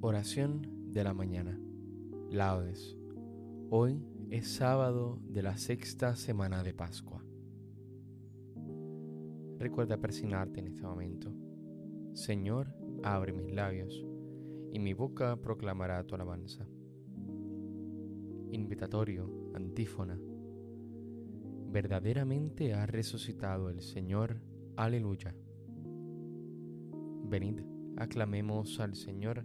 Oración de la mañana. Laudes. Hoy es sábado de la sexta semana de Pascua. Recuerda persignarte en este momento. Señor, abre mis labios, y mi boca proclamará tu alabanza. Invitatorio, antífona. Verdaderamente ha resucitado el Señor. Aleluya. Venid, aclamemos al Señor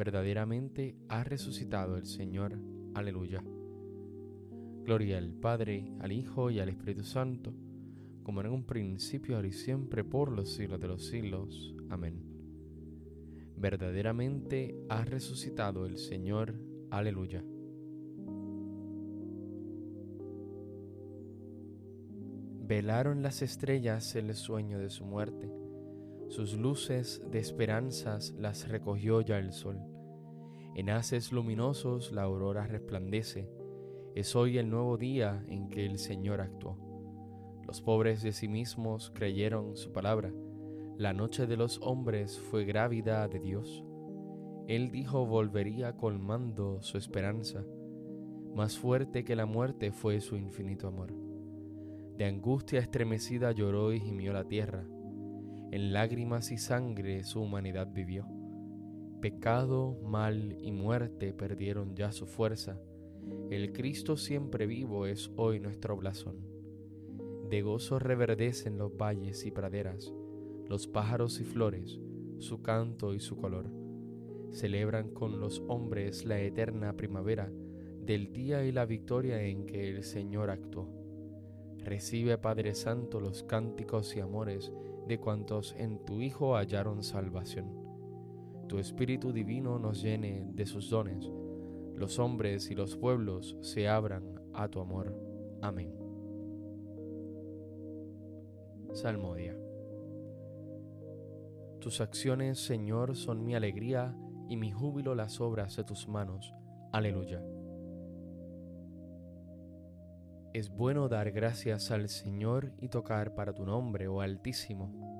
verdaderamente ha resucitado el Señor. Aleluya. Gloria al Padre, al Hijo y al Espíritu Santo, como en un principio, ahora y siempre, por los siglos de los siglos. Amén. Verdaderamente ha resucitado el Señor. Aleluya. Velaron las estrellas el sueño de su muerte sus luces de esperanzas las recogió ya el sol. En haces luminosos la aurora resplandece. Es hoy el nuevo día en que el Señor actuó. Los pobres de sí mismos creyeron su palabra. La noche de los hombres fue grávida de Dios. Él dijo volvería colmando su esperanza. Más fuerte que la muerte fue su infinito amor. De angustia estremecida lloró y gimió la tierra en lágrimas y sangre su humanidad vivió. Pecado, mal y muerte perdieron ya su fuerza. El Cristo siempre vivo es hoy nuestro blasón. De gozo reverdecen los valles y praderas, los pájaros y flores, su canto y su color. Celebran con los hombres la eterna primavera del día y la victoria en que el Señor actuó. Recibe, Padre Santo, los cánticos y amores de cuantos en tu Hijo hallaron salvación. Tu Espíritu Divino nos llene de sus dones, los hombres y los pueblos se abran a tu amor. Amén. Salmodia. Tus acciones, Señor, son mi alegría y mi júbilo las obras de tus manos. Aleluya. Es bueno dar gracias al Señor y tocar para tu nombre, oh Altísimo,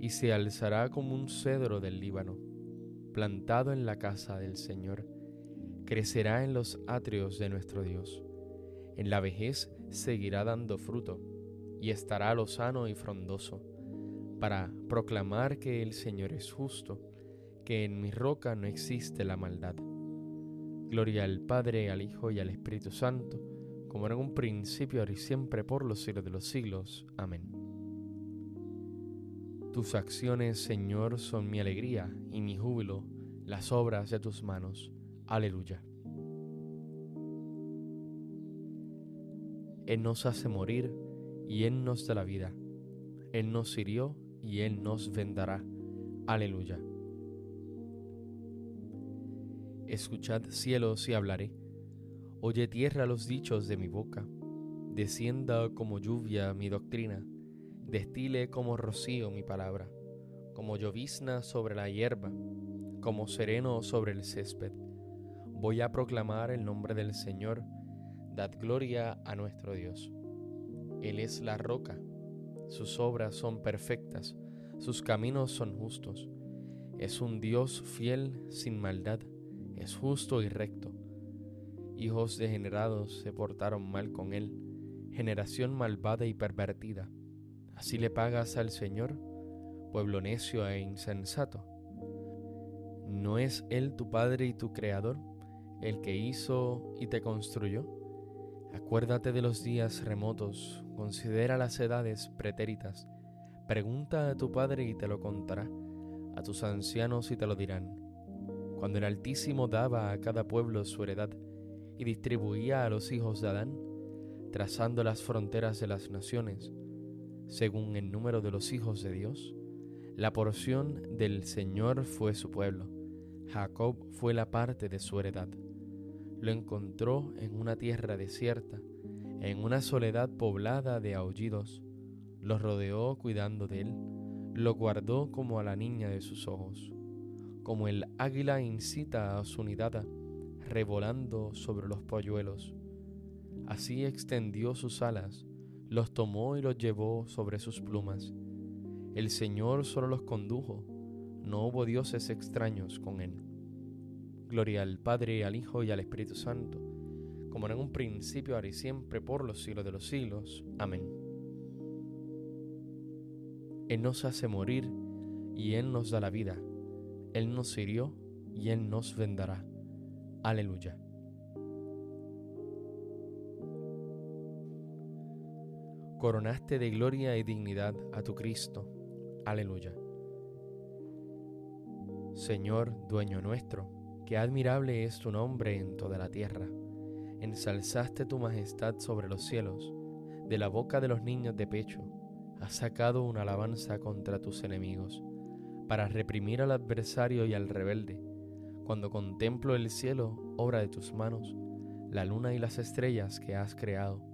y se alzará como un cedro del Líbano, plantado en la casa del Señor. crecerá en los atrios de nuestro Dios. En la vejez seguirá dando fruto y estará lozano y frondoso, para proclamar que el Señor es justo, que en mi roca no existe la maldad. Gloria al Padre, al Hijo y al Espíritu Santo, como era en un principio, ahora y siempre, por los siglos de los siglos. Amén. Tus acciones, Señor, son mi alegría y mi júbilo, las obras de tus manos. Aleluya. Él nos hace morir y Él nos da la vida. Él nos hirió y Él nos vendará. Aleluya. Escuchad cielos y hablaré. Oye tierra los dichos de mi boca. Descienda como lluvia mi doctrina. Destile como rocío mi palabra. Como llovizna sobre la hierba. Como sereno sobre el césped Voy a proclamar el nombre del Señor. Dad gloria a nuestro Dios. Él es la roca. Sus obras son perfectas. Sus caminos son justos. Es un Dios fiel sin maldad. Es justo y recto. Hijos degenerados se portaron mal con él. Generación malvada y pervertida. Así le pagas al Señor, pueblo necio e insensato. ¿No es Él tu Padre y tu Creador? el que hizo y te construyó. Acuérdate de los días remotos, considera las edades pretéritas, pregunta a tu padre y te lo contará, a tus ancianos y te lo dirán. Cuando el Altísimo daba a cada pueblo su heredad y distribuía a los hijos de Adán, trazando las fronteras de las naciones, según el número de los hijos de Dios, la porción del Señor fue su pueblo, Jacob fue la parte de su heredad lo encontró en una tierra desierta, en una soledad poblada de aullidos. Lo rodeó cuidando de él, lo guardó como a la niña de sus ojos, como el águila incita a su nidada, revolando sobre los polluelos. Así extendió sus alas, los tomó y los llevó sobre sus plumas. El Señor solo los condujo, no hubo dioses extraños con él. Gloria al Padre, al Hijo y al Espíritu Santo, como en un principio, ahora y siempre, por los siglos de los siglos. Amén. Él nos hace morir y Él nos da la vida. Él nos hirió y Él nos vendará. Aleluya. Coronaste de gloria y dignidad a tu Cristo. Aleluya. Señor, dueño nuestro, Qué admirable es tu nombre en toda la tierra. Ensalzaste tu majestad sobre los cielos. De la boca de los niños de pecho has sacado una alabanza contra tus enemigos, para reprimir al adversario y al rebelde. Cuando contemplo el cielo, obra de tus manos, la luna y las estrellas que has creado,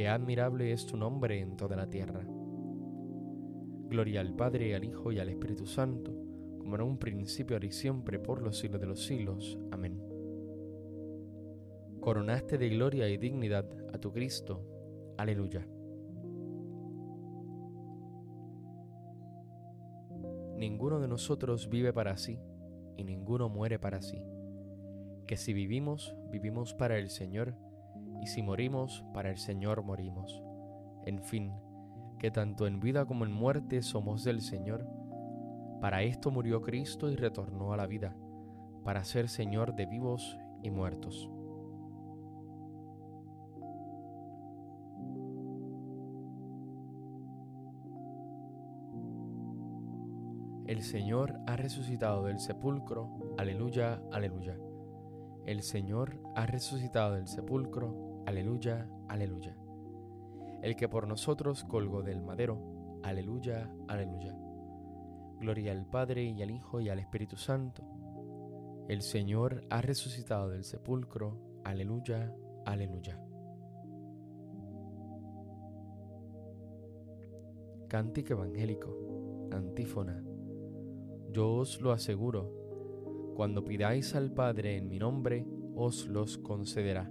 qué admirable es tu nombre en toda la tierra. Gloria al Padre, al Hijo y al Espíritu Santo como en un principio, ahora y siempre, por los siglos de los siglos. Amén. Coronaste de gloria y dignidad a tu Cristo. Aleluya. Ninguno de nosotros vive para sí y ninguno muere para sí. Que si vivimos, vivimos para el Señor, y si morimos, para el Señor morimos. En fin, que tanto en vida como en muerte somos del Señor, para esto murió Cristo y retornó a la vida, para ser Señor de vivos y muertos. El Señor ha resucitado del sepulcro, aleluya, aleluya. El Señor ha resucitado del sepulcro, aleluya, aleluya. El que por nosotros colgó del madero, aleluya, aleluya. Gloria al Padre y al Hijo y al Espíritu Santo. El Señor ha resucitado del sepulcro. Aleluya, Aleluya. Cántico evangélico, antífona. Yo os lo aseguro, cuando pidáis al Padre en mi nombre, os los concederá.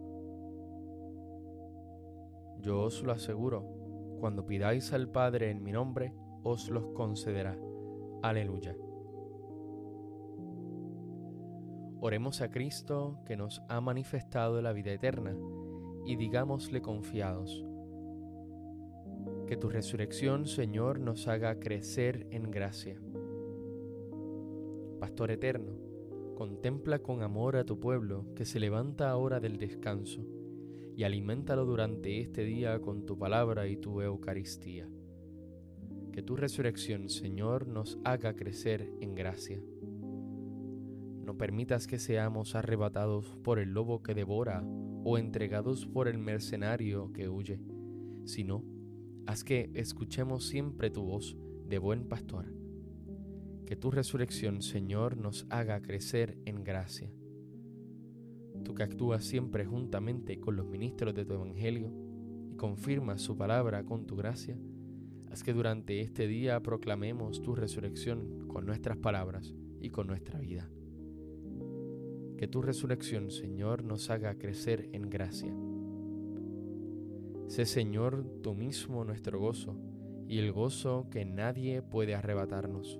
Yo os lo aseguro, cuando pidáis al Padre en mi nombre, os los concederá. Aleluya. Oremos a Cristo que nos ha manifestado la vida eterna y digámosle confiados, que tu resurrección, Señor, nos haga crecer en gracia. Pastor eterno, contempla con amor a tu pueblo que se levanta ahora del descanso y aliméntalo durante este día con tu palabra y tu Eucaristía que tu resurrección, Señor, nos haga crecer en gracia. No permitas que seamos arrebatados por el lobo que devora o entregados por el mercenario que huye, sino haz que escuchemos siempre tu voz de buen pastor. Que tu resurrección, Señor, nos haga crecer en gracia. Tú que actúas siempre juntamente con los ministros de tu Evangelio y confirmas su palabra con tu gracia, Haz que durante este día proclamemos tu resurrección con nuestras palabras y con nuestra vida. Que tu resurrección, Señor, nos haga crecer en gracia. Sé, Señor, tú mismo nuestro gozo y el gozo que nadie puede arrebatarnos.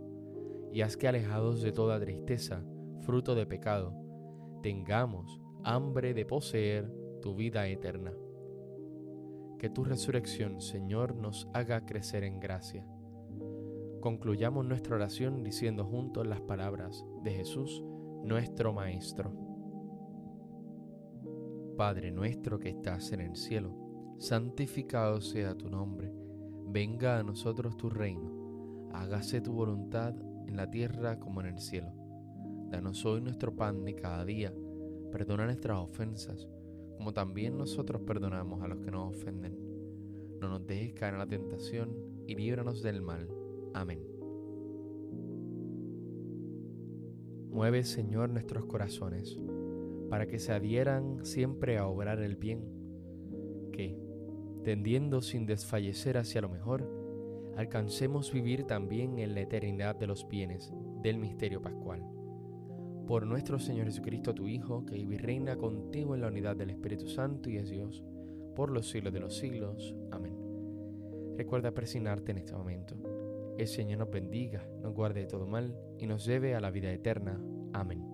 Y haz que alejados de toda tristeza, fruto de pecado, tengamos hambre de poseer tu vida eterna que tu resurrección, Señor, nos haga crecer en gracia. Concluyamos nuestra oración diciendo juntos las palabras de Jesús, nuestro Maestro. Padre nuestro que estás en el cielo, santificado sea tu nombre, venga a nosotros tu reino, hágase tu voluntad en la tierra como en el cielo. Danos hoy nuestro pan de cada día, perdona nuestras ofensas como también nosotros perdonamos a los que nos ofenden. No nos dejes caer en la tentación y líbranos del mal. Amén. Mueve, Señor, nuestros corazones, para que se adhieran siempre a obrar el bien, que, tendiendo sin desfallecer hacia lo mejor, alcancemos vivir también en la eternidad de los bienes del misterio pascual por nuestro Señor Jesucristo, tu Hijo, que vive y reina contigo en la unidad del Espíritu Santo y es Dios, por los siglos de los siglos. Amén. Recuerda presionarte en este momento. El Señor nos bendiga, nos guarde de todo mal y nos lleve a la vida eterna. Amén.